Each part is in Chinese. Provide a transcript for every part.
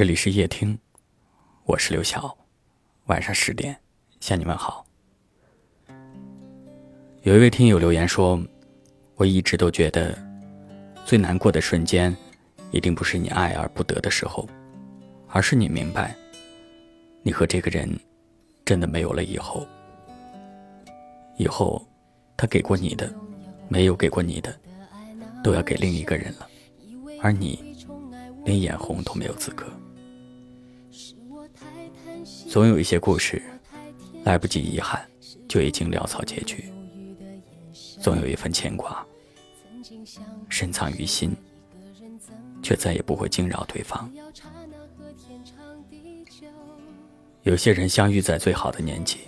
这里是夜听，我是刘晓。晚上十点向你们好。有一位听友留言说：“我一直都觉得，最难过的瞬间，一定不是你爱而不得的时候，而是你明白，你和这个人真的没有了以后。以后，他给过你的，没有给过你的，都要给另一个人了，而你连眼红都没有资格。”总有一些故事，来不及遗憾，就已经潦草结局；总有一份牵挂，深藏于心，却再也不会惊扰对方。有些人相遇在最好的年纪，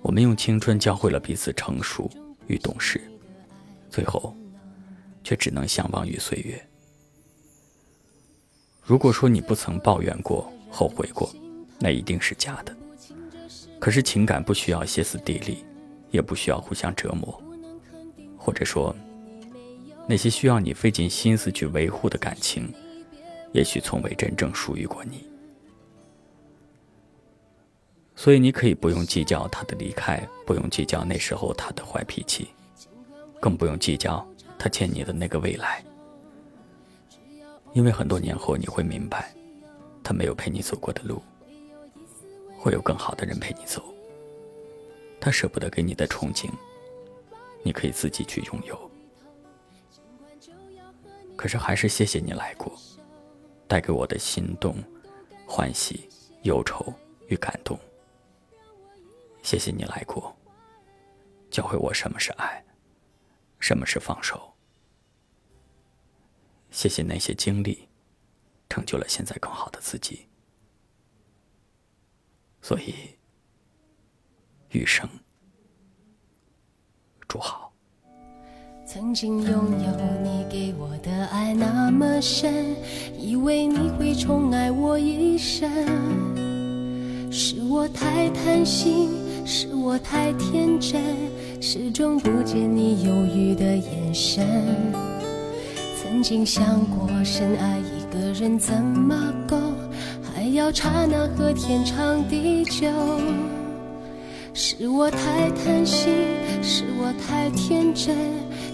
我们用青春教会了彼此成熟与懂事，最后却只能相忘于岁月。如果说你不曾抱怨过、后悔过，那一定是假的。可是情感不需要歇斯底里，也不需要互相折磨，或者说，那些需要你费尽心思去维护的感情，也许从未真正属于过你。所以你可以不用计较他的离开，不用计较那时候他的坏脾气，更不用计较他欠你的那个未来，因为很多年后你会明白，他没有陪你走过的路。会有更好的人陪你走。他舍不得给你的憧憬，你可以自己去拥有。可是还是谢谢你来过，带给我的心动、欢喜、忧愁与感动。谢谢你来过，教会我什么是爱，什么是放手。谢谢那些经历，成就了现在更好的自己。所以，余生祝好。曾经拥有你给我的爱那么深，以为你会宠爱我一生。是我太贪心，是我太天真，始终不见你犹豫的眼神。曾经想过，深爱一个人怎么够？要刹那和天长地久，是我太贪心，是我太天真，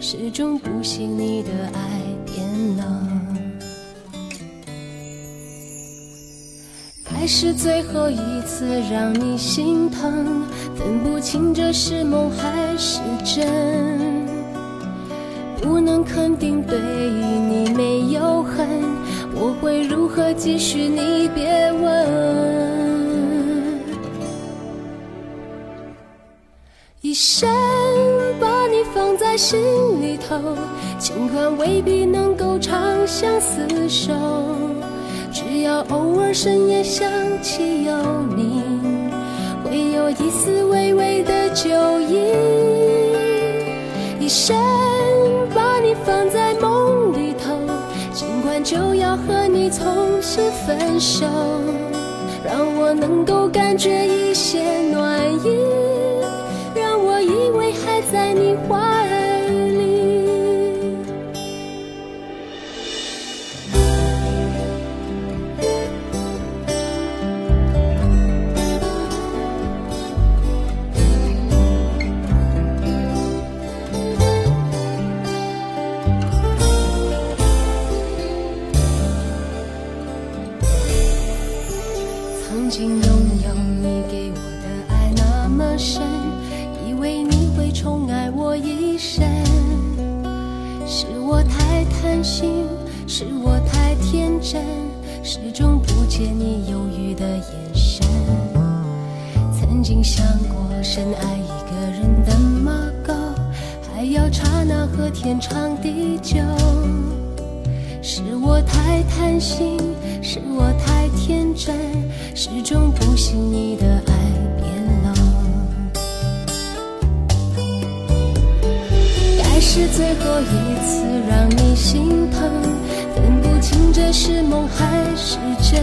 始终不信你的爱变冷。爱是最后一次让你心疼，分不清这是梦还是真，不能肯定对你没有恨。我会如何继续？你别问。一生把你放在心里头，尽管未必能够长相厮守，只要偶尔深夜想起有你，会有一丝微微的酒意。一生从此分手，让我能够感觉一些暖意，你给我的爱那么深，以为你会宠爱我一生。是我太贪心，是我太天真，始终不见你犹豫的眼神。曾经想过，深爱一个人怎么够，还要刹那和天长地久。是我太贪心，是我太天真，始终不信你的爱变冷。该是最后一次让你心疼，分不清这是梦还是真，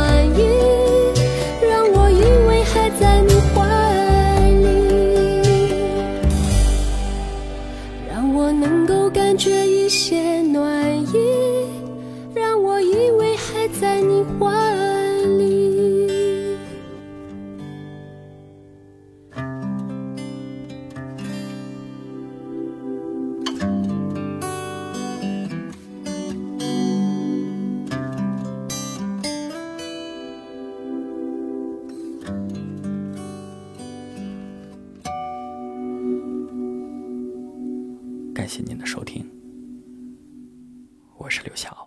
能够感觉一些暖意，让我以为还在你怀谢谢您的收听，我是刘晓。